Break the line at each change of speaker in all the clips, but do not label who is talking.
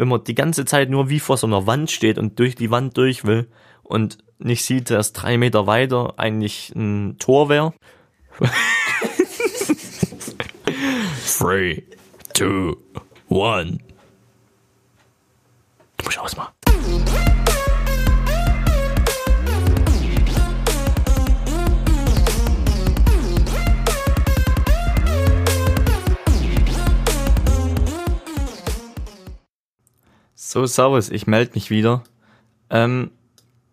wenn man die ganze Zeit nur wie vor so einer Wand steht und durch die Wand durch will und nicht sieht, dass drei Meter weiter eigentlich ein Tor wäre. Three, two, one. Du musst ausmachen. So, servus, ich melde mich wieder. Ähm,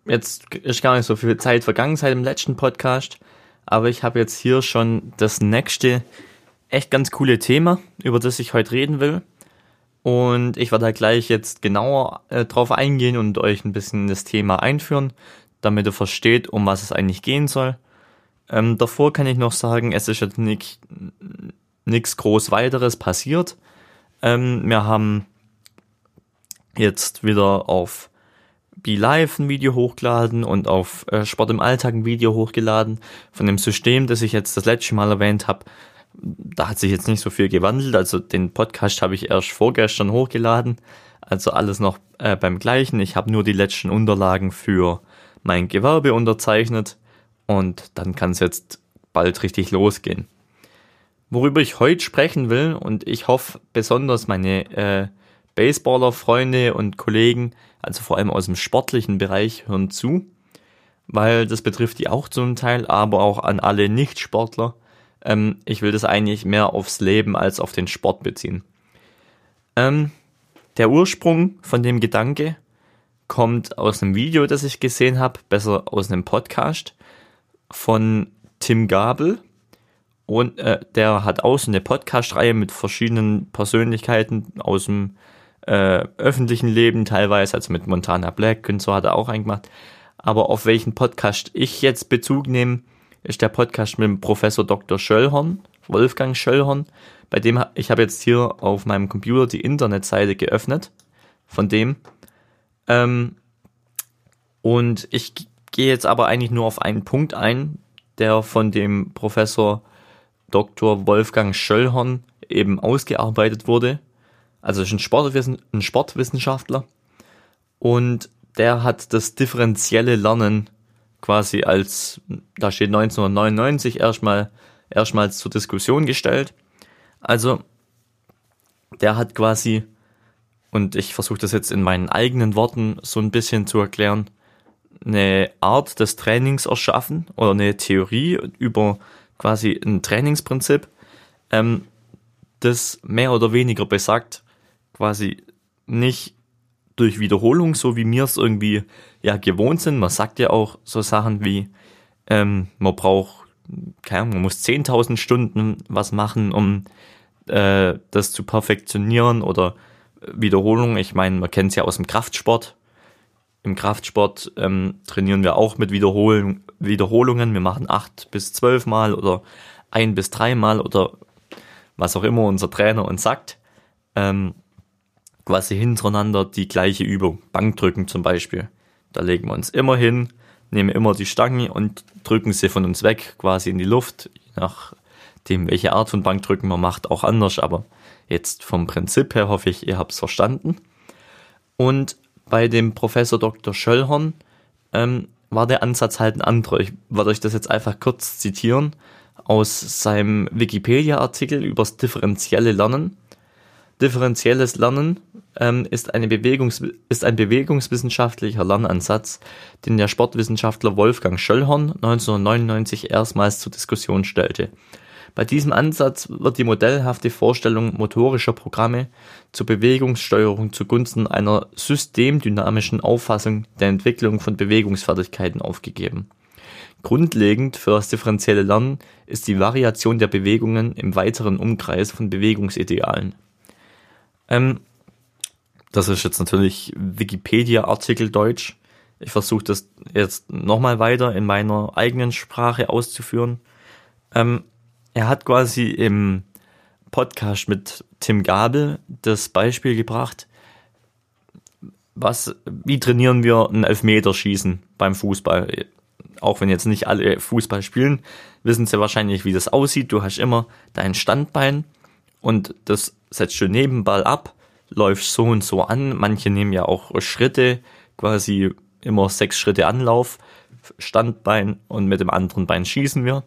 jetzt ist gar nicht so viel Zeit vergangen seit dem letzten Podcast, aber ich habe jetzt hier schon das nächste echt ganz coole Thema, über das ich heute reden will. Und ich werde da gleich jetzt genauer äh, drauf eingehen und euch ein bisschen das Thema einführen, damit ihr versteht, um was es eigentlich gehen soll. Ähm, davor kann ich noch sagen, es ist jetzt nichts groß weiteres passiert. Ähm, wir haben jetzt wieder auf BeLive ein Video hochgeladen und auf äh, Sport im Alltag ein Video hochgeladen von dem System, das ich jetzt das letzte Mal erwähnt habe. Da hat sich jetzt nicht so viel gewandelt. Also den Podcast habe ich erst vorgestern hochgeladen. Also alles noch äh, beim gleichen. Ich habe nur die letzten Unterlagen für mein Gewerbe unterzeichnet und dann kann es jetzt bald richtig losgehen. Worüber ich heute sprechen will und ich hoffe besonders meine äh, Baseballer-Freunde und Kollegen, also vor allem aus dem sportlichen Bereich, hören zu, weil das betrifft die auch zum Teil, aber auch an alle Nicht-Sportler. Ähm, ich will das eigentlich mehr aufs Leben als auf den Sport beziehen. Ähm, der Ursprung von dem Gedanke kommt aus einem Video, das ich gesehen habe, besser aus einem Podcast von Tim Gabel. Und äh, der hat auch so eine Podcast-Reihe mit verschiedenen Persönlichkeiten aus dem äh, öffentlichen Leben teilweise, also mit Montana Black und so hat er auch eingemacht. Aber auf welchen Podcast ich jetzt Bezug nehme, ist der Podcast mit dem Professor Dr. Schöllhorn, Wolfgang Schöllhorn, bei dem ich habe jetzt hier auf meinem Computer die Internetseite geöffnet von dem. Ähm, und ich gehe jetzt aber eigentlich nur auf einen Punkt ein, der von dem Professor Dr. Wolfgang Schöllhorn eben ausgearbeitet wurde also ist ein, Sportwissen, ein Sportwissenschaftler und der hat das differenzielle Lernen quasi als, da steht 1999 erstmal, erstmals zur Diskussion gestellt. Also, der hat quasi, und ich versuche das jetzt in meinen eigenen Worten so ein bisschen zu erklären, eine Art des Trainings erschaffen oder eine Theorie über quasi ein Trainingsprinzip, ähm, das mehr oder weniger besagt, quasi nicht durch Wiederholung, so wie wir es irgendwie ja gewohnt sind. Man sagt ja auch so Sachen wie, ähm, man braucht, keine Ahnung, man muss 10.000 Stunden was machen, um äh, das zu perfektionieren oder Wiederholung. Ich meine, man kennt es ja aus dem Kraftsport. Im Kraftsport ähm, trainieren wir auch mit Wiederholung, Wiederholungen. Wir machen acht bis zwölf Mal oder ein bis drei Mal oder was auch immer unser Trainer uns sagt. Ähm, quasi hintereinander die gleiche Übung. Bankdrücken zum Beispiel. Da legen wir uns immer hin, nehmen immer die Stangen und drücken sie von uns weg, quasi in die Luft. Je nachdem, welche Art von Bankdrücken man macht, auch anders. Aber jetzt vom Prinzip her hoffe ich, ihr habt es verstanden. Und bei dem Professor Dr. Schöllhorn ähm, war der Ansatz halt ein anderer. Ich werde euch das jetzt einfach kurz zitieren aus seinem Wikipedia-Artikel übers differenzielle Lernen. Differenzielles Lernen ähm, ist, eine Bewegungs ist ein bewegungswissenschaftlicher Lernansatz, den der Sportwissenschaftler Wolfgang Schöllhorn 1999 erstmals zur Diskussion stellte. Bei diesem Ansatz wird die modellhafte Vorstellung motorischer Programme zur Bewegungssteuerung zugunsten einer systemdynamischen Auffassung der Entwicklung von Bewegungsfertigkeiten aufgegeben. Grundlegend für das differenzielle Lernen ist die Variation der Bewegungen im weiteren Umkreis von Bewegungsidealen. Ähm, das ist jetzt natürlich Wikipedia-Artikel Deutsch. Ich versuche das jetzt nochmal weiter in meiner eigenen Sprache auszuführen. Ähm, er hat quasi im Podcast mit Tim Gabel das Beispiel gebracht, was, wie trainieren wir ein Elfmeterschießen beim Fußball? Auch wenn jetzt nicht alle Fußball spielen, wissen sie wahrscheinlich, wie das aussieht. Du hast immer dein Standbein und das setzt du neben Ball ab, läufst so und so an. Manche nehmen ja auch Schritte, quasi immer sechs Schritte Anlauf, Standbein und mit dem anderen Bein schießen wir.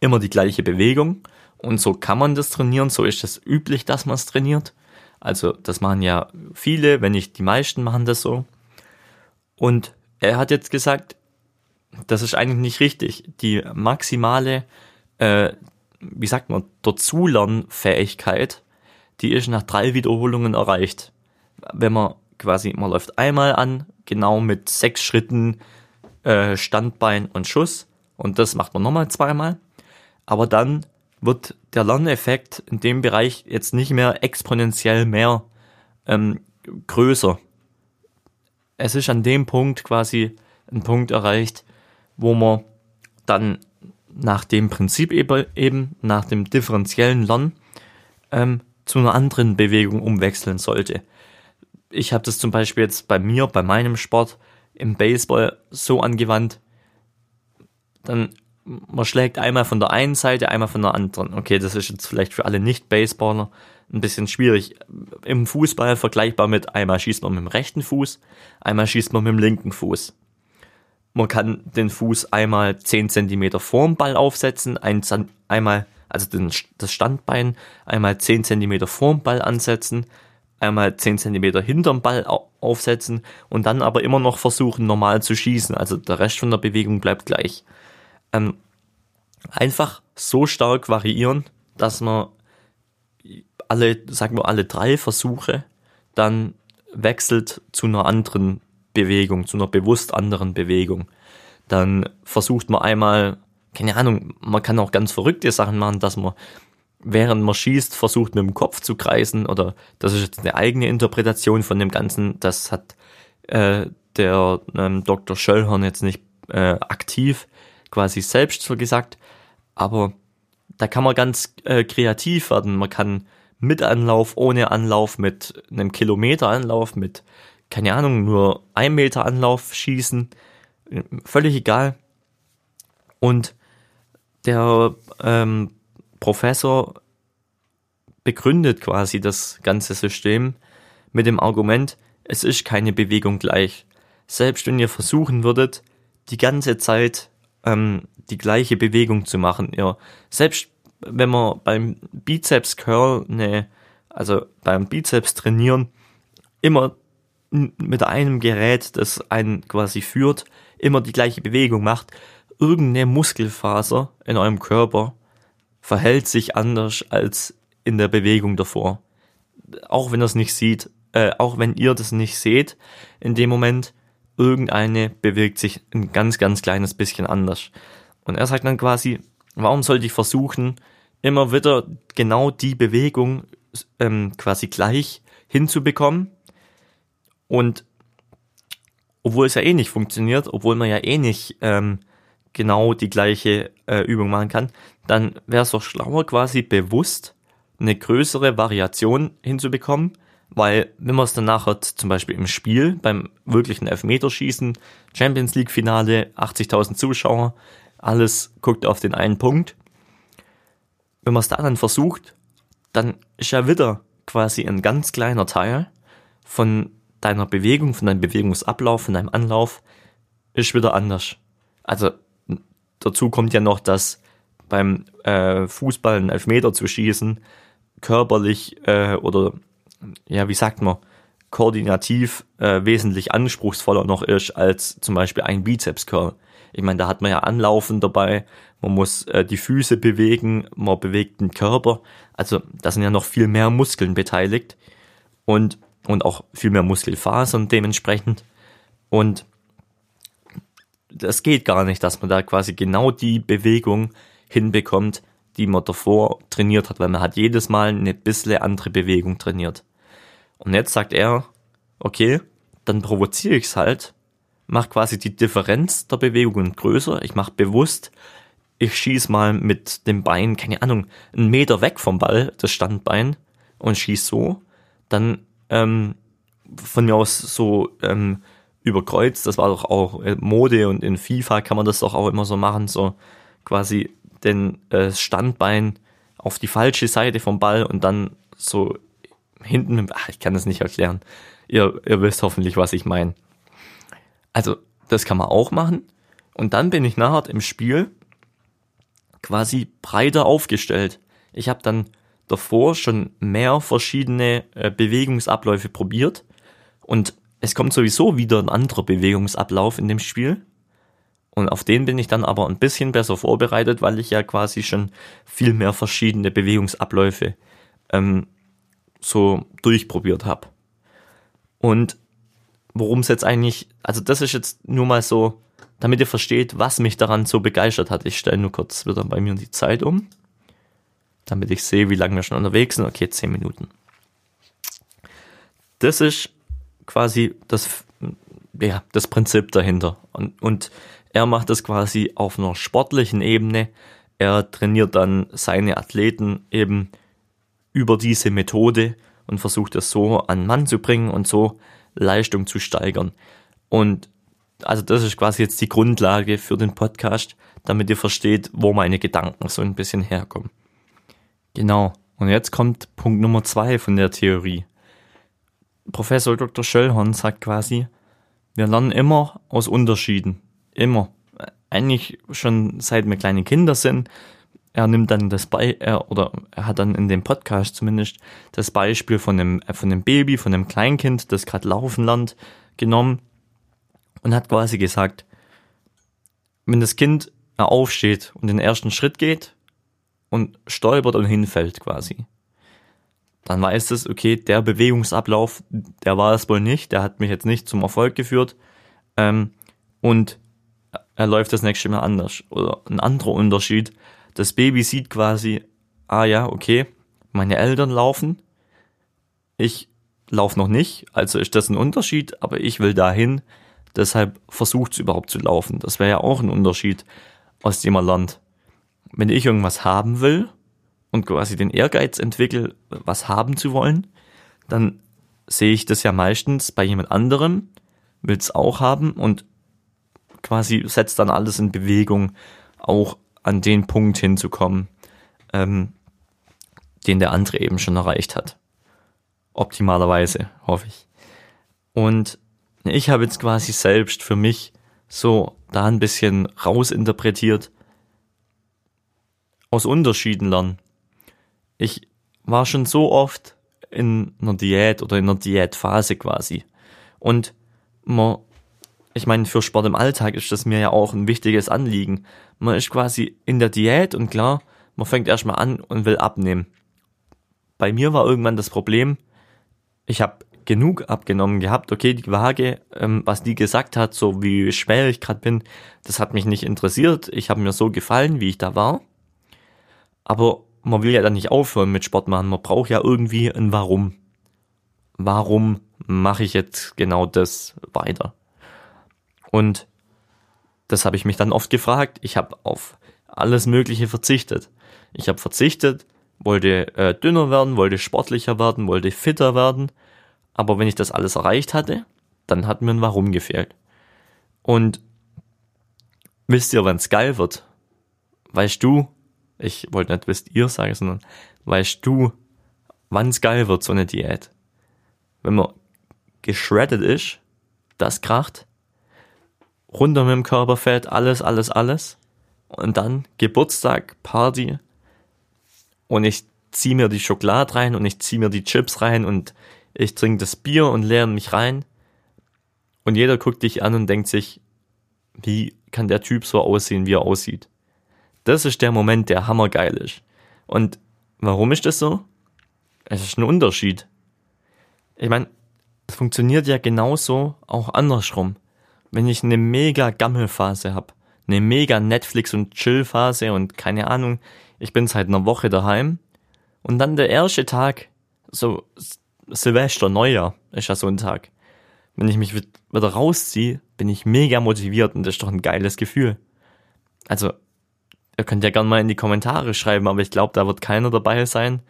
Immer die gleiche Bewegung. Und so kann man das trainieren, so ist es üblich, dass man es trainiert. Also das machen ja viele, wenn nicht die meisten machen das so. Und er hat jetzt gesagt, das ist eigentlich nicht richtig. Die maximale, äh, wie sagt man, Dazulernfähigkeit, die ist nach drei Wiederholungen erreicht. Wenn man quasi, man läuft einmal an, genau mit sechs Schritten äh, Standbein und Schuss und das macht man nochmal zweimal. Aber dann wird der Lerneffekt in dem Bereich jetzt nicht mehr exponentiell mehr ähm, größer. Es ist an dem Punkt quasi ein Punkt erreicht, wo man dann nach dem Prinzip eben, nach dem differenziellen Lernen, ähm, zu einer anderen Bewegung umwechseln sollte. Ich habe das zum Beispiel jetzt bei mir, bei meinem Sport im Baseball so angewandt, dann man schlägt einmal von der einen Seite, einmal von der anderen. Okay, das ist jetzt vielleicht für alle Nicht-Baseballer ein bisschen schwierig. Im Fußball vergleichbar mit einmal schießt man mit dem rechten Fuß, einmal schießt man mit dem linken Fuß. Man kann den Fuß einmal 10 cm vorm Ball aufsetzen, ein, einmal, also den, das Standbein einmal 10 cm vorm Ball ansetzen, einmal 10 cm hinterm Ball aufsetzen und dann aber immer noch versuchen, normal zu schießen. Also der Rest von der Bewegung bleibt gleich ähm, einfach so stark variieren, dass man alle, sagen wir, alle drei Versuche dann wechselt zu einer anderen Bewegung, zu einer bewusst anderen Bewegung. Dann versucht man einmal, keine Ahnung, man kann auch ganz verrückte Sachen machen, dass man während man schießt, versucht mit dem Kopf zu kreisen oder das ist jetzt eine eigene Interpretation von dem Ganzen. Das hat äh, der ähm, Dr. Schöllhorn jetzt nicht äh, aktiv quasi selbst so gesagt, aber da kann man ganz äh, kreativ werden. Man kann mit Anlauf, ohne Anlauf, mit einem Kilometer Anlauf, mit, keine Ahnung, nur ein Meter Anlauf schießen. Völlig egal. Und der ähm, Professor begründet quasi das ganze System mit dem Argument, es ist keine Bewegung gleich. Selbst wenn ihr versuchen würdet, die ganze Zeit ähm, die gleiche Bewegung zu machen. Ja, selbst wenn man beim Bizeps Curl ne, also beim Bizeps trainieren, immer mit einem Gerät, das einen quasi führt, immer die gleiche Bewegung macht, irgendeine Muskelfaser in eurem Körper verhält sich anders als in der Bewegung davor. Auch wenn es nicht sieht, äh, auch wenn ihr das nicht seht, in dem Moment, irgendeine bewegt sich ein ganz, ganz kleines bisschen anders. Und er sagt dann quasi, warum sollte ich versuchen, immer wieder genau die Bewegung ähm, quasi gleich hinzubekommen? Und obwohl es ja eh nicht funktioniert, obwohl man ja eh nicht ähm, genau die gleiche äh, Übung machen kann, dann wäre es doch schlauer, quasi bewusst eine größere Variation hinzubekommen, weil wenn man es dann nachher zum Beispiel im Spiel beim wirklichen Elfmeterschießen, Champions League Finale, 80.000 Zuschauer, alles guckt auf den einen Punkt. Wenn man es da dann versucht, dann ist ja wieder quasi ein ganz kleiner Teil von deiner Bewegung, von deinem Bewegungsablauf, von deinem Anlauf, ist wieder anders. Also dazu kommt ja noch, dass beim äh, Fußball einen Elfmeter zu schießen körperlich äh, oder ja, wie sagt man, koordinativ äh, wesentlich anspruchsvoller noch ist als zum Beispiel ein Bizeps-Curl. Ich meine, da hat man ja Anlaufen dabei, man muss äh, die Füße bewegen, man bewegt den Körper. Also da sind ja noch viel mehr Muskeln beteiligt und, und auch viel mehr Muskelfasern dementsprechend. Und das geht gar nicht, dass man da quasi genau die Bewegung hinbekommt, die man davor trainiert hat, weil man hat jedes Mal eine bisschen andere Bewegung trainiert. Und jetzt sagt er, okay, dann provoziere ich es halt, mach quasi die Differenz der Bewegungen größer, ich mache bewusst, ich schieß mal mit dem Bein, keine Ahnung, einen Meter weg vom Ball, das Standbein, und schieß so, dann ähm, von mir aus so ähm, überkreuzt, das war doch auch äh, Mode und in FIFA kann man das doch auch immer so machen, so quasi den äh, Standbein auf die falsche Seite vom Ball und dann so hinten, ach, ich kann das nicht erklären. Ihr, ihr wisst hoffentlich, was ich meine. Also, das kann man auch machen. Und dann bin ich nachher im Spiel quasi breiter aufgestellt. Ich habe dann davor schon mehr verschiedene äh, Bewegungsabläufe probiert und es kommt sowieso wieder ein anderer Bewegungsablauf in dem Spiel. Und auf den bin ich dann aber ein bisschen besser vorbereitet, weil ich ja quasi schon viel mehr verschiedene Bewegungsabläufe ähm, so durchprobiert habe. Und worum es jetzt eigentlich, also das ist jetzt nur mal so, damit ihr versteht, was mich daran so begeistert hat. Ich stelle nur kurz wieder bei mir die Zeit um, damit ich sehe, wie lange wir schon unterwegs sind. Okay, 10 Minuten. Das ist quasi das, ja, das Prinzip dahinter. Und, und er macht das quasi auf einer sportlichen Ebene. Er trainiert dann seine Athleten eben über diese Methode und versucht es so an Mann zu bringen und so Leistung zu steigern. Und also das ist quasi jetzt die Grundlage für den Podcast, damit ihr versteht, wo meine Gedanken so ein bisschen herkommen. Genau. Und jetzt kommt Punkt Nummer zwei von der Theorie. Professor Dr. Schöllhorn sagt quasi, wir lernen immer aus Unterschieden. Immer. Eigentlich schon seit wir kleine Kinder sind. Er nimmt dann das Bei, er, oder er hat dann in dem Podcast zumindest das Beispiel von einem, von einem Baby, von einem Kleinkind, das gerade laufen lernt, genommen und hat quasi gesagt, wenn das Kind aufsteht und den ersten Schritt geht und stolpert und hinfällt quasi, dann weiß es, okay, der Bewegungsablauf, der war es wohl nicht, der hat mich jetzt nicht zum Erfolg geführt ähm, und er läuft das nächste Mal anders. Oder ein anderer Unterschied, das Baby sieht quasi, ah ja, okay, meine Eltern laufen, ich laufe noch nicht, also ist das ein Unterschied, aber ich will dahin, deshalb versucht es überhaupt zu laufen. Das wäre ja auch ein Unterschied, aus dem er lernt. Wenn ich irgendwas haben will, und quasi den Ehrgeiz entwickle, was haben zu wollen, dann sehe ich das ja meistens bei jemand anderem, will es auch haben und quasi setzt dann alles in Bewegung, auch an den Punkt hinzukommen, ähm, den der andere eben schon erreicht hat. Optimalerweise, hoffe ich. Und ich habe jetzt quasi selbst für mich so da ein bisschen rausinterpretiert, aus Unterschieden lernen ich war schon so oft in einer Diät oder in einer Diätphase quasi. Und man, ich meine, für Sport im Alltag ist das mir ja auch ein wichtiges Anliegen. Man ist quasi in der Diät und klar, man fängt erstmal an und will abnehmen. Bei mir war irgendwann das Problem, ich habe genug abgenommen gehabt. Okay, die Waage, ähm, was die gesagt hat, so wie schwer ich gerade bin, das hat mich nicht interessiert. Ich habe mir so gefallen, wie ich da war. Aber man will ja dann nicht aufhören mit Sport machen. Man braucht ja irgendwie ein Warum. Warum mache ich jetzt genau das weiter? Und das habe ich mich dann oft gefragt. Ich habe auf alles Mögliche verzichtet. Ich habe verzichtet, wollte äh, dünner werden, wollte sportlicher werden, wollte fitter werden. Aber wenn ich das alles erreicht hatte, dann hat mir ein Warum gefehlt. Und wisst ihr, wann es geil wird? Weißt du, ich wollte nicht wisst ihr sagen, sondern weißt du, wann's geil wird, so eine Diät? Wenn man geschreddet ist, das kracht, runter mit dem Körperfett, alles, alles, alles. Und dann Geburtstag, Party. Und ich zieh mir die Schokolade rein und ich zieh mir die Chips rein und ich trinke das Bier und leere mich rein. Und jeder guckt dich an und denkt sich, wie kann der Typ so aussehen, wie er aussieht? Das ist der Moment, der hammergeil ist. Und warum ist das so? Es ist ein Unterschied. Ich meine, es funktioniert ja genauso auch andersrum. Wenn ich eine mega Gammelphase habe, eine mega Netflix- und Chill-Phase und keine Ahnung, ich bin seit einer Woche daheim und dann der erste Tag, so Silvester, Neujahr ist ja so ein Tag. Wenn ich mich wieder rausziehe, bin ich mega motiviert und das ist doch ein geiles Gefühl. Also Ihr könnt ja gerne mal in die Kommentare schreiben, aber ich glaube, da wird keiner dabei sein,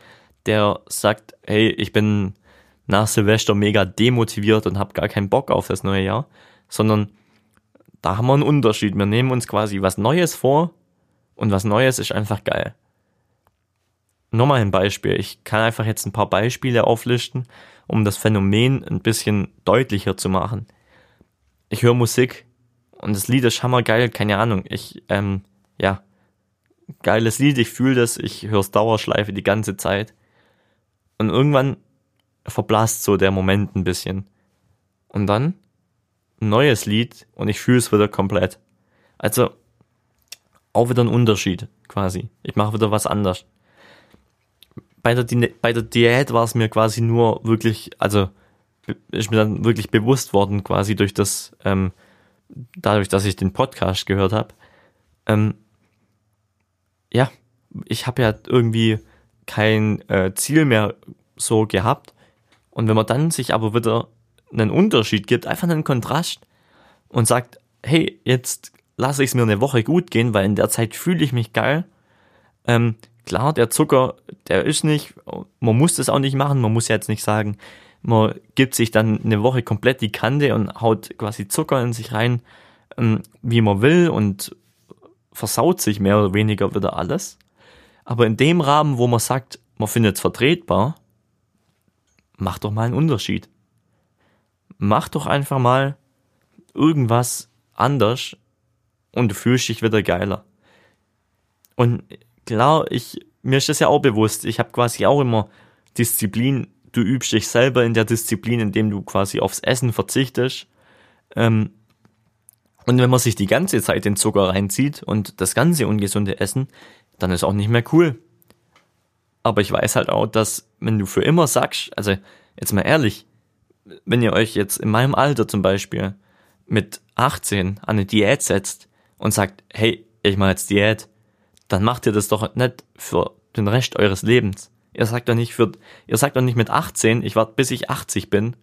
der sagt, hey, ich bin nach Silvester mega demotiviert und habe gar keinen Bock auf das neue Jahr, sondern da haben wir einen Unterschied. Wir nehmen uns quasi was Neues vor und was Neues ist einfach geil. nochmal ein Beispiel. Ich kann einfach jetzt ein paar Beispiele auflisten, um das Phänomen ein bisschen deutlicher zu machen. Ich höre Musik und das Lied ist hammergeil, keine Ahnung. Ich, ähm, geiles Lied, ich fühle das, ich höre es Dauerschleife die ganze Zeit. Und irgendwann verblasst so der Moment ein bisschen. Und dann ein neues Lied und ich fühle es wieder komplett. Also auch wieder ein Unterschied quasi. Ich mache wieder was anders. Bei der, bei der Diät war es mir quasi nur wirklich, also ist mir dann wirklich bewusst worden quasi durch das, ähm, dadurch, dass ich den Podcast gehört habe. Ähm, ja, ich habe ja irgendwie kein äh, Ziel mehr so gehabt. Und wenn man dann sich aber wieder einen Unterschied gibt, einfach einen Kontrast und sagt, hey, jetzt lasse ich es mir eine Woche gut gehen, weil in der Zeit fühle ich mich geil. Ähm, klar, der Zucker, der ist nicht, man muss das auch nicht machen, man muss ja jetzt nicht sagen, man gibt sich dann eine Woche komplett die Kante und haut quasi Zucker in sich rein, ähm, wie man will und versaut sich mehr oder weniger wieder alles. Aber in dem Rahmen, wo man sagt, man findet es vertretbar, macht doch mal einen Unterschied. Mach doch einfach mal irgendwas anders und du fühlst dich wieder geiler. Und klar, ich, mir ist das ja auch bewusst, ich habe quasi auch immer Disziplin, du übst dich selber in der Disziplin, indem du quasi aufs Essen verzichtest. Ähm, und wenn man sich die ganze Zeit den Zucker reinzieht und das ganze ungesunde Essen, dann ist auch nicht mehr cool. Aber ich weiß halt auch, dass wenn du für immer sagst, also jetzt mal ehrlich, wenn ihr euch jetzt in meinem Alter zum Beispiel mit 18 an eine Diät setzt und sagt, hey, ich mache jetzt Diät, dann macht ihr das doch nicht für den Rest eures Lebens. Ihr sagt doch nicht für, ihr sagt doch nicht mit 18, ich warte bis ich 80 bin,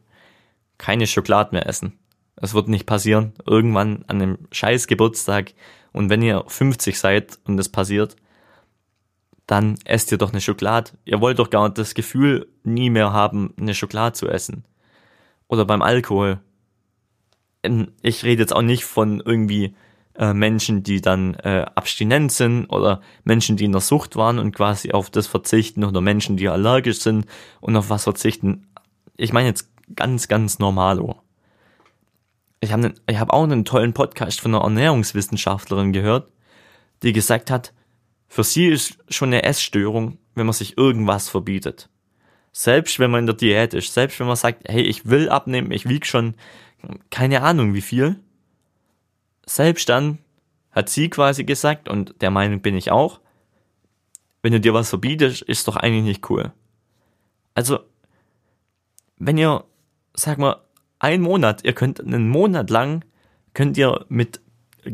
keine Schokolade mehr essen. Das wird nicht passieren. Irgendwann an einem scheiß Geburtstag und wenn ihr 50 seid und das passiert, dann esst ihr doch eine Schokolade. Ihr wollt doch gar nicht das Gefühl nie mehr haben, eine Schokolade zu essen. Oder beim Alkohol. Ähm, ich rede jetzt auch nicht von irgendwie äh, Menschen, die dann äh, abstinent sind oder Menschen, die in der Sucht waren und quasi auf das verzichten oder Menschen, die allergisch sind und auf was verzichten. Ich meine jetzt ganz, ganz normalo. Ich habe ich hab auch einen tollen Podcast von einer Ernährungswissenschaftlerin gehört, die gesagt hat, für sie ist schon eine Essstörung, wenn man sich irgendwas verbietet. Selbst wenn man in der Diät ist, selbst wenn man sagt, hey, ich will abnehmen, ich wiege schon keine Ahnung wie viel. Selbst dann hat sie quasi gesagt, und der Meinung bin ich auch, wenn du dir was verbietest, ist doch eigentlich nicht cool. Also, wenn ihr, sag mal, ein Monat, ihr könnt einen Monat lang, könnt ihr mit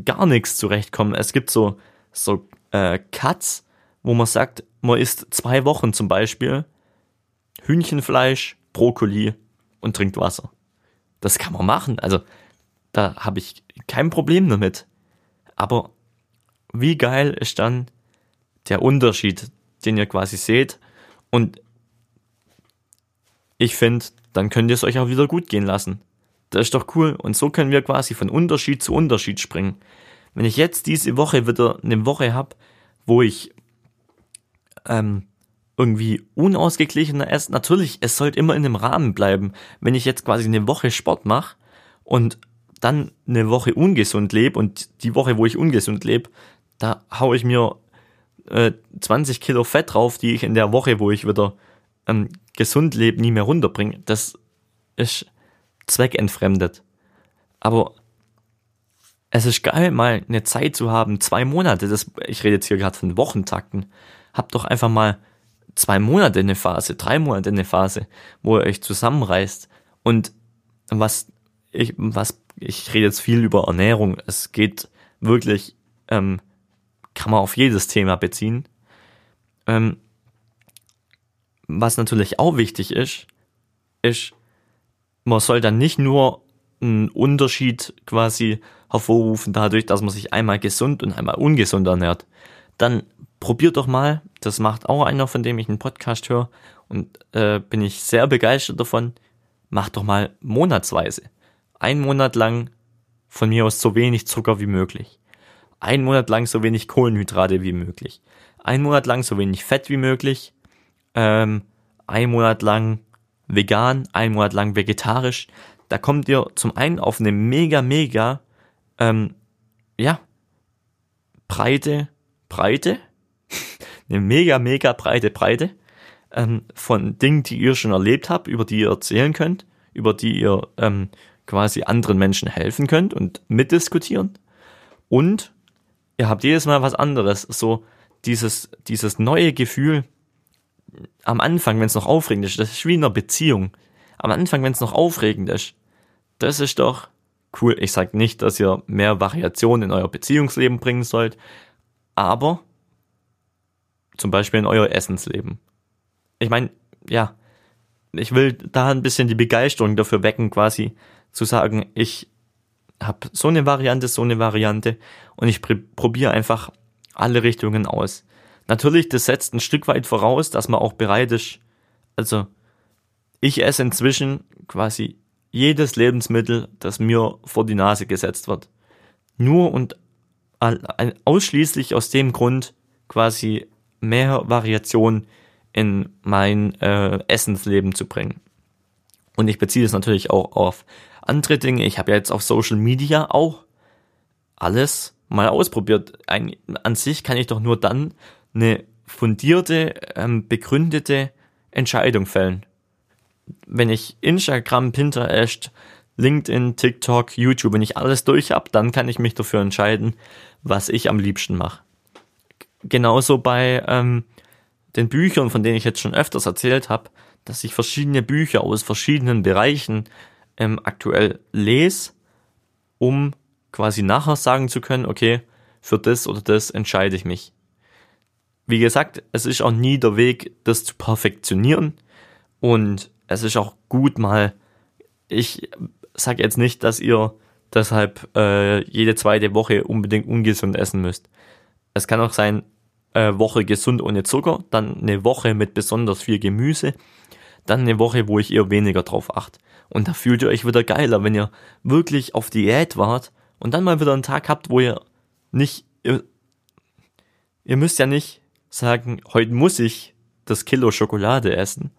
gar nichts zurechtkommen. Es gibt so, so äh, Cuts, wo man sagt, man isst zwei Wochen zum Beispiel Hühnchenfleisch, Brokkoli und trinkt Wasser. Das kann man machen. Also da habe ich kein Problem damit. Aber wie geil ist dann der Unterschied, den ihr quasi seht? Und ich finde, dann könnt ihr es euch auch wieder gut gehen lassen. Das ist doch cool. Und so können wir quasi von Unterschied zu Unterschied springen. Wenn ich jetzt diese Woche wieder eine Woche habe, wo ich ähm, irgendwie unausgeglichener esse, natürlich, es sollte immer in dem Rahmen bleiben. Wenn ich jetzt quasi eine Woche Sport mache und dann eine Woche ungesund lebe und die Woche, wo ich ungesund lebe, da hau ich mir äh, 20 Kilo Fett drauf, die ich in der Woche, wo ich wieder ähm, gesund lebe, nie mehr runterbringe. Das ist zweckentfremdet. Aber es ist geil, mal eine Zeit zu haben, zwei Monate, das, ich rede jetzt hier gerade von Wochentakten, habt doch einfach mal zwei Monate eine Phase, drei Monate eine Phase, wo ihr euch zusammenreißt. Und was ich, was, ich rede jetzt viel über Ernährung, es geht wirklich, ähm, kann man auf jedes Thema beziehen. Ähm, was natürlich auch wichtig ist, ist, man soll dann nicht nur einen Unterschied quasi hervorrufen dadurch, dass man sich einmal gesund und einmal ungesund ernährt. Dann probiert doch mal, das macht auch einer, von dem ich einen Podcast höre und äh, bin ich sehr begeistert davon, macht doch mal monatsweise. Ein Monat lang von mir aus so wenig Zucker wie möglich. Ein Monat lang so wenig Kohlenhydrate wie möglich. Ein Monat lang so wenig Fett wie möglich. Ähm, ein Monat lang vegan, ein Monat lang vegetarisch. Da kommt ihr zum einen auf eine mega, mega, ähm, ja, breite, breite, eine mega, mega breite Breite ähm, von Dingen, die ihr schon erlebt habt, über die ihr erzählen könnt, über die ihr ähm, quasi anderen Menschen helfen könnt und mitdiskutieren. Und ihr habt jedes Mal was anderes. So dieses, dieses neue Gefühl am Anfang, wenn es noch aufregend ist, das ist wie in einer Beziehung. Am Anfang, wenn es noch aufregend ist, das ist doch cool. Ich sage nicht, dass ihr mehr Variation in euer Beziehungsleben bringen sollt, aber zum Beispiel in euer Essensleben. Ich meine, ja, ich will da ein bisschen die Begeisterung dafür wecken, quasi zu sagen, ich habe so eine Variante, so eine Variante und ich probiere einfach alle Richtungen aus. Natürlich, das setzt ein Stück weit voraus, dass man auch bereit ist. Also, ich esse inzwischen quasi jedes Lebensmittel, das mir vor die Nase gesetzt wird. Nur und ausschließlich aus dem Grund, quasi mehr Variation in mein äh, Essensleben zu bringen. Und ich beziehe es natürlich auch auf andere Dinge. Ich habe ja jetzt auf Social Media auch alles mal ausprobiert. Ein, an sich kann ich doch nur dann eine fundierte, ähm, begründete Entscheidung fällen. Wenn ich Instagram, Pinterest, LinkedIn, TikTok, YouTube, wenn ich alles durch habe, dann kann ich mich dafür entscheiden, was ich am liebsten mache. Genauso bei ähm, den Büchern, von denen ich jetzt schon öfters erzählt habe, dass ich verschiedene Bücher aus verschiedenen Bereichen ähm, aktuell lese, um quasi nachher sagen zu können, okay, für das oder das entscheide ich mich. Wie gesagt, es ist auch nie der Weg, das zu perfektionieren und es ist auch gut mal, ich sage jetzt nicht, dass ihr deshalb äh, jede zweite Woche unbedingt ungesund essen müsst. Es kann auch sein, äh, Woche gesund ohne Zucker, dann eine Woche mit besonders viel Gemüse, dann eine Woche, wo ich eher weniger drauf achte. Und da fühlt ihr euch wieder geiler, wenn ihr wirklich auf Diät wart und dann mal wieder einen Tag habt, wo ihr nicht, ihr, ihr müsst ja nicht sagen, heute muss ich das Kilo Schokolade essen.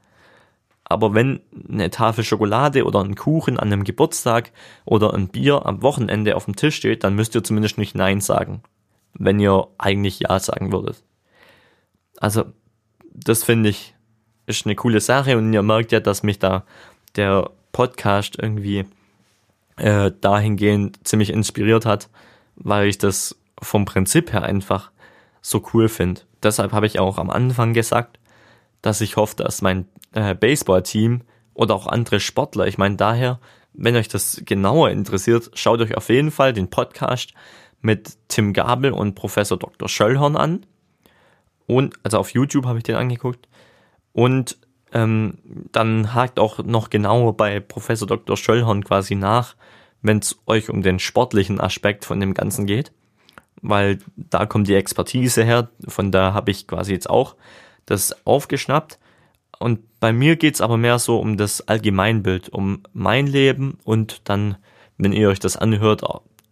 Aber wenn eine Tafel Schokolade oder ein Kuchen an einem Geburtstag oder ein Bier am Wochenende auf dem Tisch steht, dann müsst ihr zumindest nicht Nein sagen, wenn ihr eigentlich Ja sagen würdet. Also, das finde ich, ist eine coole Sache und ihr merkt ja, dass mich da der Podcast irgendwie äh, dahingehend ziemlich inspiriert hat, weil ich das vom Prinzip her einfach so cool finde. Deshalb habe ich auch am Anfang gesagt, dass ich hoffe, dass mein äh, Baseball-Team oder auch andere Sportler, ich meine daher, wenn euch das genauer interessiert, schaut euch auf jeden Fall den Podcast mit Tim Gabel und Professor Dr. Schöllhorn an. Und, also auf YouTube habe ich den angeguckt. Und ähm, dann hakt auch noch genauer bei Professor Dr. Schöllhorn quasi nach, wenn es euch um den sportlichen Aspekt von dem Ganzen geht, weil da kommt die Expertise her, von da habe ich quasi jetzt auch das aufgeschnappt. Und bei mir geht's aber mehr so um das Allgemeinbild, um mein Leben und dann, wenn ihr euch das anhört,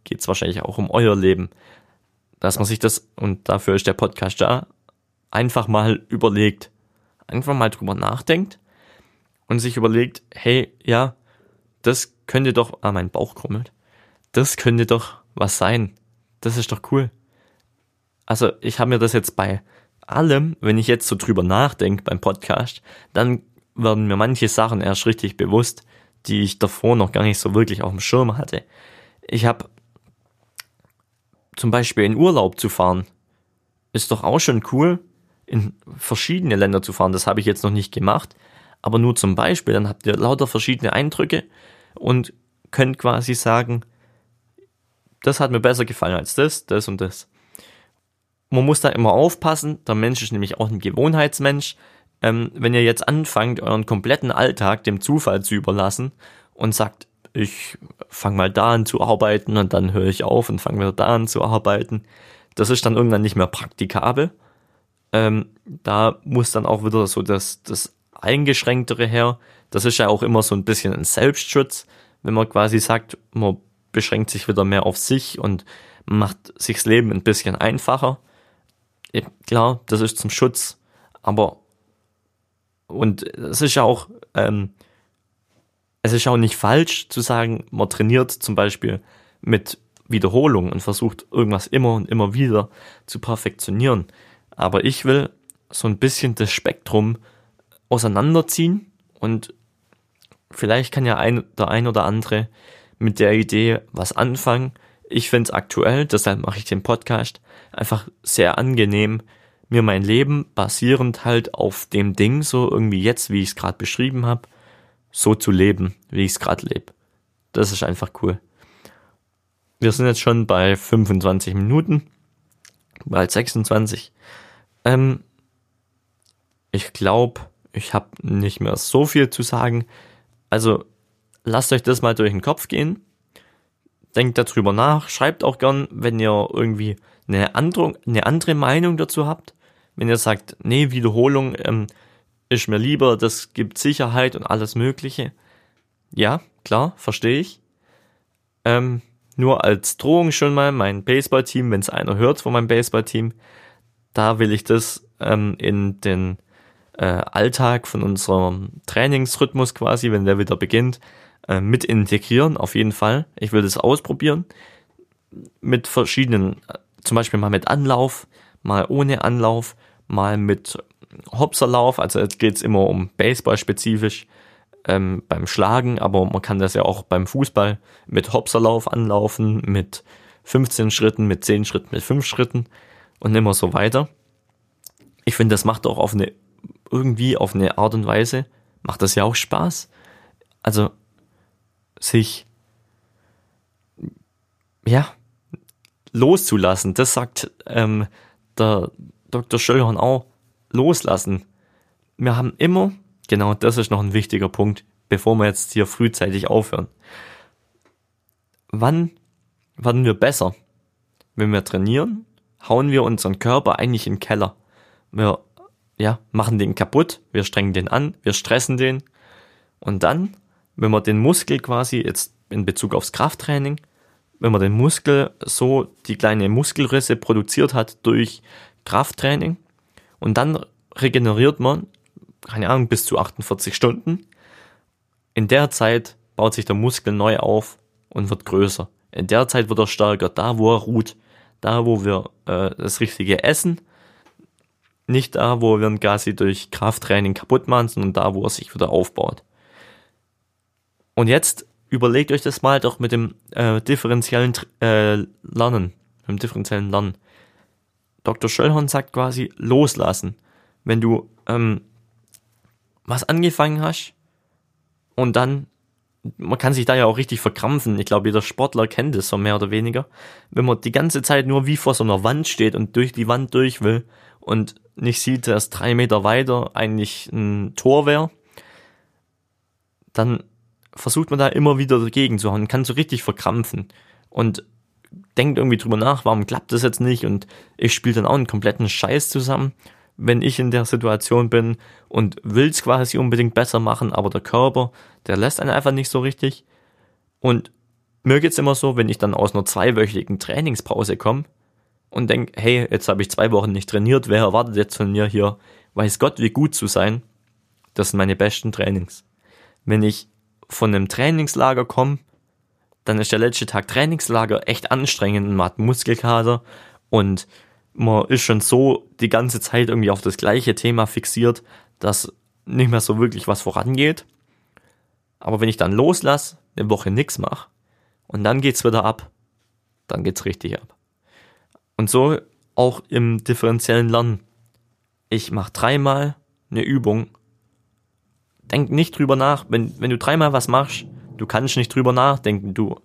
geht's wahrscheinlich auch um euer Leben. Dass man sich das, und dafür ist der Podcast da, einfach mal überlegt, einfach mal drüber nachdenkt und sich überlegt, hey, ja, das könnte doch, ah, mein Bauch krummelt, das könnte doch was sein. Das ist doch cool. Also ich habe mir das jetzt bei allem, wenn ich jetzt so drüber nachdenke beim Podcast, dann werden mir manche Sachen erst richtig bewusst, die ich davor noch gar nicht so wirklich auf dem Schirm hatte. Ich habe zum Beispiel in Urlaub zu fahren, ist doch auch schon cool, in verschiedene Länder zu fahren. Das habe ich jetzt noch nicht gemacht. Aber nur zum Beispiel, dann habt ihr lauter verschiedene Eindrücke und könnt quasi sagen, das hat mir besser gefallen als das, das und das. Man muss da immer aufpassen, der Mensch ist nämlich auch ein Gewohnheitsmensch. Ähm, wenn ihr jetzt anfangt, euren kompletten Alltag dem Zufall zu überlassen und sagt, ich fange mal da an zu arbeiten und dann höre ich auf und fange wieder da an zu arbeiten, das ist dann irgendwann nicht mehr praktikabel ähm, da muss dann auch wieder so das, das Eingeschränktere her. Das ist ja auch immer so ein bisschen ein Selbstschutz, wenn man quasi sagt, man beschränkt sich wieder mehr auf sich und macht sich das Leben ein bisschen einfacher. Klar, das ist zum Schutz, aber und es ist ja auch, ähm, es ist auch nicht falsch zu sagen, man trainiert zum Beispiel mit Wiederholung und versucht irgendwas immer und immer wieder zu perfektionieren. Aber ich will so ein bisschen das Spektrum auseinanderziehen und vielleicht kann ja ein, der ein oder andere mit der Idee was anfangen. Ich finde es aktuell, deshalb mache ich den Podcast, einfach sehr angenehm, mir mein Leben basierend halt auf dem Ding, so irgendwie jetzt, wie ich es gerade beschrieben habe, so zu leben, wie ich es gerade lebe. Das ist einfach cool. Wir sind jetzt schon bei 25 Minuten, bald 26. Ähm, ich glaube, ich habe nicht mehr so viel zu sagen. Also lasst euch das mal durch den Kopf gehen. Denkt darüber nach. Schreibt auch gern, wenn ihr irgendwie eine andere, eine andere Meinung dazu habt. Wenn ihr sagt, nee, Wiederholung ähm, ist mir lieber, das gibt Sicherheit und alles Mögliche. Ja, klar, verstehe ich. Ähm, nur als Drohung schon mal, mein Baseballteam, wenn es einer hört von meinem Baseballteam, da will ich das ähm, in den äh, Alltag von unserem Trainingsrhythmus quasi, wenn der wieder beginnt, äh, mit integrieren, auf jeden Fall. Ich will das ausprobieren. Mit verschiedenen, äh, zum Beispiel mal mit Anlauf, mal ohne Anlauf, mal mit Hopserlauf, also jetzt geht's immer um Baseball spezifisch ähm, beim Schlagen, aber man kann das ja auch beim Fußball mit Hopserlauf anlaufen, mit 15 Schritten, mit 10 Schritten, mit 5 Schritten und immer so weiter. Ich finde, das macht auch auf eine, irgendwie auf eine Art und Weise, macht das ja auch Spaß. Also, sich, ja, loszulassen, das sagt ähm, der Dr. Schöllhorn auch, loslassen. Wir haben immer, genau das ist noch ein wichtiger Punkt, bevor wir jetzt hier frühzeitig aufhören. Wann werden wir besser? Wenn wir trainieren, hauen wir unseren Körper eigentlich in den Keller. Wir ja, machen den kaputt, wir strengen den an, wir stressen den. Und dann, wenn man den Muskel quasi jetzt in Bezug aufs Krafttraining, wenn man den Muskel so die kleine Muskelrisse produziert hat durch Krafttraining und dann regeneriert man, keine Ahnung, bis zu 48 Stunden. In der Zeit baut sich der Muskel neu auf und wird größer. In der Zeit wird er stärker, da wo er ruht, da wo wir äh, das richtige essen, nicht da, wo wir ihn quasi durch Krafttraining kaputt machen, sondern da, wo er sich wieder aufbaut. Und jetzt überlegt euch das mal doch mit dem äh, differenziellen äh, Lernen, mit dem differenziellen Lernen. Dr. Schöllhorn sagt quasi loslassen. Wenn du ähm, was angefangen hast und dann, man kann sich da ja auch richtig verkrampfen. Ich glaube, jeder Sportler kennt es so mehr oder weniger. Wenn man die ganze Zeit nur wie vor so einer Wand steht und durch die Wand durch will und nicht sieht, dass drei Meter weiter eigentlich ein Tor wäre, dann versucht man da immer wieder dagegen zu hauen, kann so richtig verkrampfen. Und denkt irgendwie drüber nach, warum klappt das jetzt nicht und ich spiele dann auch einen kompletten Scheiß zusammen, wenn ich in der Situation bin und will es quasi unbedingt besser machen, aber der Körper, der lässt einen einfach nicht so richtig. Und mir geht's immer so, wenn ich dann aus einer zweiwöchigen Trainingspause komme und denk, hey, jetzt habe ich zwei Wochen nicht trainiert, wer erwartet jetzt von mir hier, weiß Gott, wie gut zu sein, das sind meine besten Trainings. Wenn ich von einem Trainingslager komme dann ist der letzte Tag Trainingslager echt anstrengend und man hat Muskelkater und man ist schon so die ganze Zeit irgendwie auf das gleiche Thema fixiert, dass nicht mehr so wirklich was vorangeht. Aber wenn ich dann loslasse, eine Woche nix mache und dann geht's wieder ab, dann geht's richtig ab. Und so auch im differenziellen Lernen. Ich mache dreimal eine Übung. Denk nicht drüber nach, wenn, wenn du dreimal was machst, Du kannst nicht drüber nachdenken. Du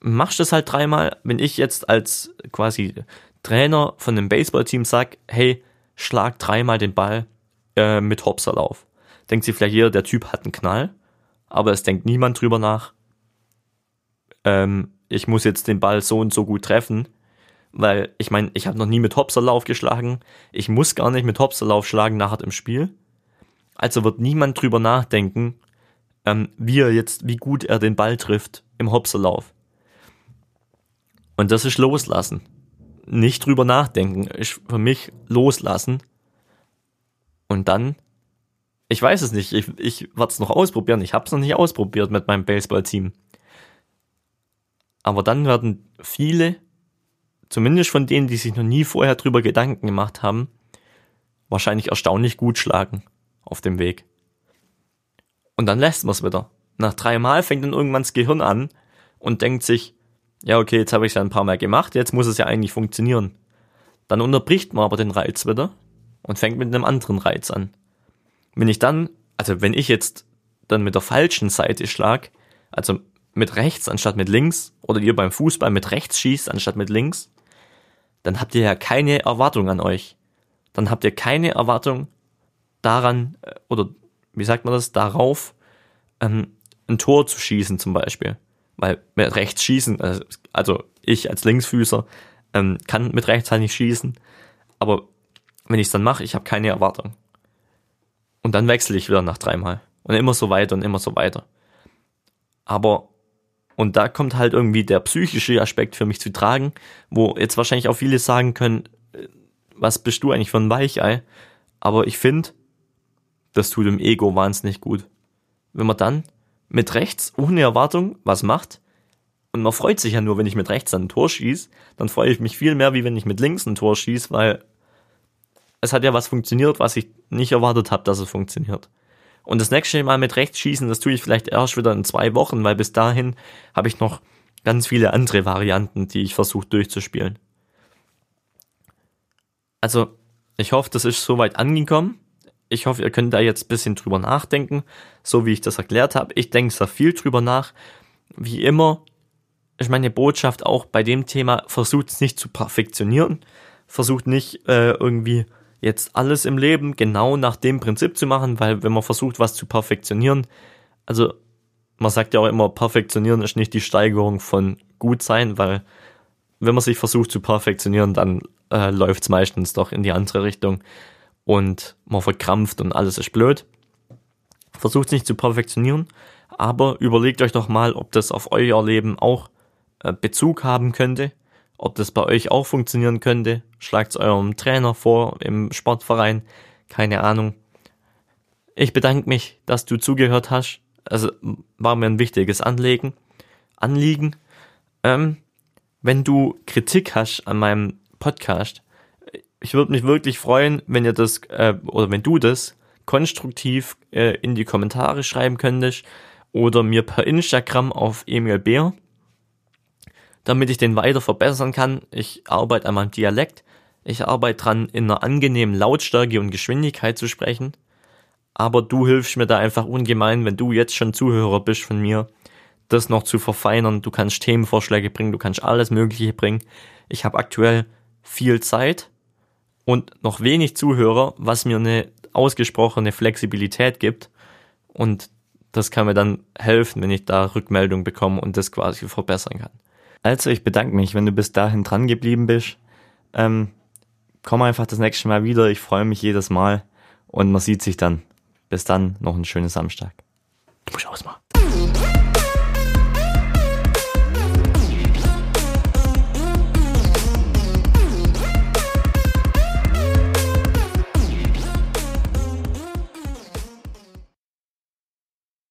machst es halt dreimal. Wenn ich jetzt als quasi Trainer von einem Baseballteam sag, hey, schlag dreimal den Ball äh, mit Hopserlauf. Denkt sich vielleicht jeder, der Typ hat einen Knall, aber es denkt niemand drüber nach. Ähm, ich muss jetzt den Ball so und so gut treffen, weil ich meine, ich habe noch nie mit Hopserlauf geschlagen. Ich muss gar nicht mit Hopserlauf schlagen nachher im Spiel. Also wird niemand drüber nachdenken, ähm, wie er jetzt, wie gut er den Ball trifft im Hopserlauf. Und das ist loslassen. Nicht drüber nachdenken, ist für mich loslassen. Und dann Ich weiß es nicht. Ich, ich werde es noch ausprobieren. Ich habe es noch nicht ausprobiert mit meinem Baseballteam. Aber dann werden viele, zumindest von denen, die sich noch nie vorher drüber Gedanken gemacht haben, wahrscheinlich erstaunlich gut schlagen auf dem Weg. Und dann lässt man es wieder. Nach drei Mal fängt dann irgendwann das Gehirn an und denkt sich, ja, okay, jetzt habe ich es ja ein paar Mal gemacht, jetzt muss es ja eigentlich funktionieren. Dann unterbricht man aber den Reiz wieder und fängt mit einem anderen Reiz an. Wenn ich dann, also wenn ich jetzt dann mit der falschen Seite schlag, also mit rechts anstatt mit links, oder ihr beim Fußball mit rechts schießt anstatt mit links, dann habt ihr ja keine Erwartung an euch. Dann habt ihr keine Erwartung daran, äh, oder wie sagt man das, darauf, ähm, ein Tor zu schießen zum Beispiel. Weil mit rechts schießen, äh, also ich als Linksfüßer ähm, kann mit rechts halt nicht schießen, aber wenn ich es dann mache, ich habe keine Erwartung. Und dann wechsle ich wieder nach dreimal. Und immer so weiter und immer so weiter. Aber, und da kommt halt irgendwie der psychische Aspekt für mich zu tragen, wo jetzt wahrscheinlich auch viele sagen können, äh, was bist du eigentlich für ein Weichei? Aber ich finde, das tut dem Ego wahnsinnig gut. Wenn man dann mit rechts ohne Erwartung was macht, und man freut sich ja nur, wenn ich mit rechts ein Tor schieße, dann freue ich mich viel mehr, wie wenn ich mit links ein Tor schieße, weil es hat ja was funktioniert, was ich nicht erwartet habe, dass es funktioniert. Und das nächste Mal mit rechts schießen, das tue ich vielleicht erst wieder in zwei Wochen, weil bis dahin habe ich noch ganz viele andere Varianten, die ich versuche durchzuspielen. Also, ich hoffe, das ist soweit angekommen. Ich hoffe, ihr könnt da jetzt ein bisschen drüber nachdenken, so wie ich das erklärt habe. Ich denke sehr viel drüber nach. Wie immer ist meine Botschaft auch bei dem Thema, versucht es nicht zu perfektionieren. Versucht nicht äh, irgendwie jetzt alles im Leben genau nach dem Prinzip zu machen, weil wenn man versucht, was zu perfektionieren, also man sagt ja auch immer, perfektionieren ist nicht die Steigerung von gut sein, weil wenn man sich versucht zu perfektionieren, dann äh, läuft es meistens doch in die andere Richtung und man verkrampft und alles ist blöd. Versucht es nicht zu perfektionieren, aber überlegt euch doch mal, ob das auf euer Leben auch äh, Bezug haben könnte ob das bei euch auch funktionieren könnte, schlagt es eurem Trainer vor im Sportverein. Keine Ahnung. Ich bedanke mich, dass du zugehört hast. Also war mir ein wichtiges Anliegen. Anliegen. Ähm, wenn du Kritik hast an meinem Podcast, ich würde mich wirklich freuen, wenn ihr das äh, oder wenn du das konstruktiv äh, in die Kommentare schreiben könntest oder mir per Instagram auf Emil Bär damit ich den weiter verbessern kann. Ich arbeite an meinem Dialekt. Ich arbeite dran, in einer angenehmen Lautstärke und Geschwindigkeit zu sprechen. Aber du hilfst mir da einfach ungemein, wenn du jetzt schon Zuhörer bist von mir, das noch zu verfeinern. Du kannst Themenvorschläge bringen, du kannst alles Mögliche bringen. Ich habe aktuell viel Zeit und noch wenig Zuhörer, was mir eine ausgesprochene Flexibilität gibt. Und das kann mir dann helfen, wenn ich da Rückmeldung bekomme und das quasi verbessern kann. Also ich bedanke mich, wenn du bis dahin dran geblieben bist. Ähm, komm einfach das nächste Mal wieder. Ich freue mich jedes Mal und man sieht sich dann. Bis dann, noch einen schönen Samstag. Du musst ausmachen.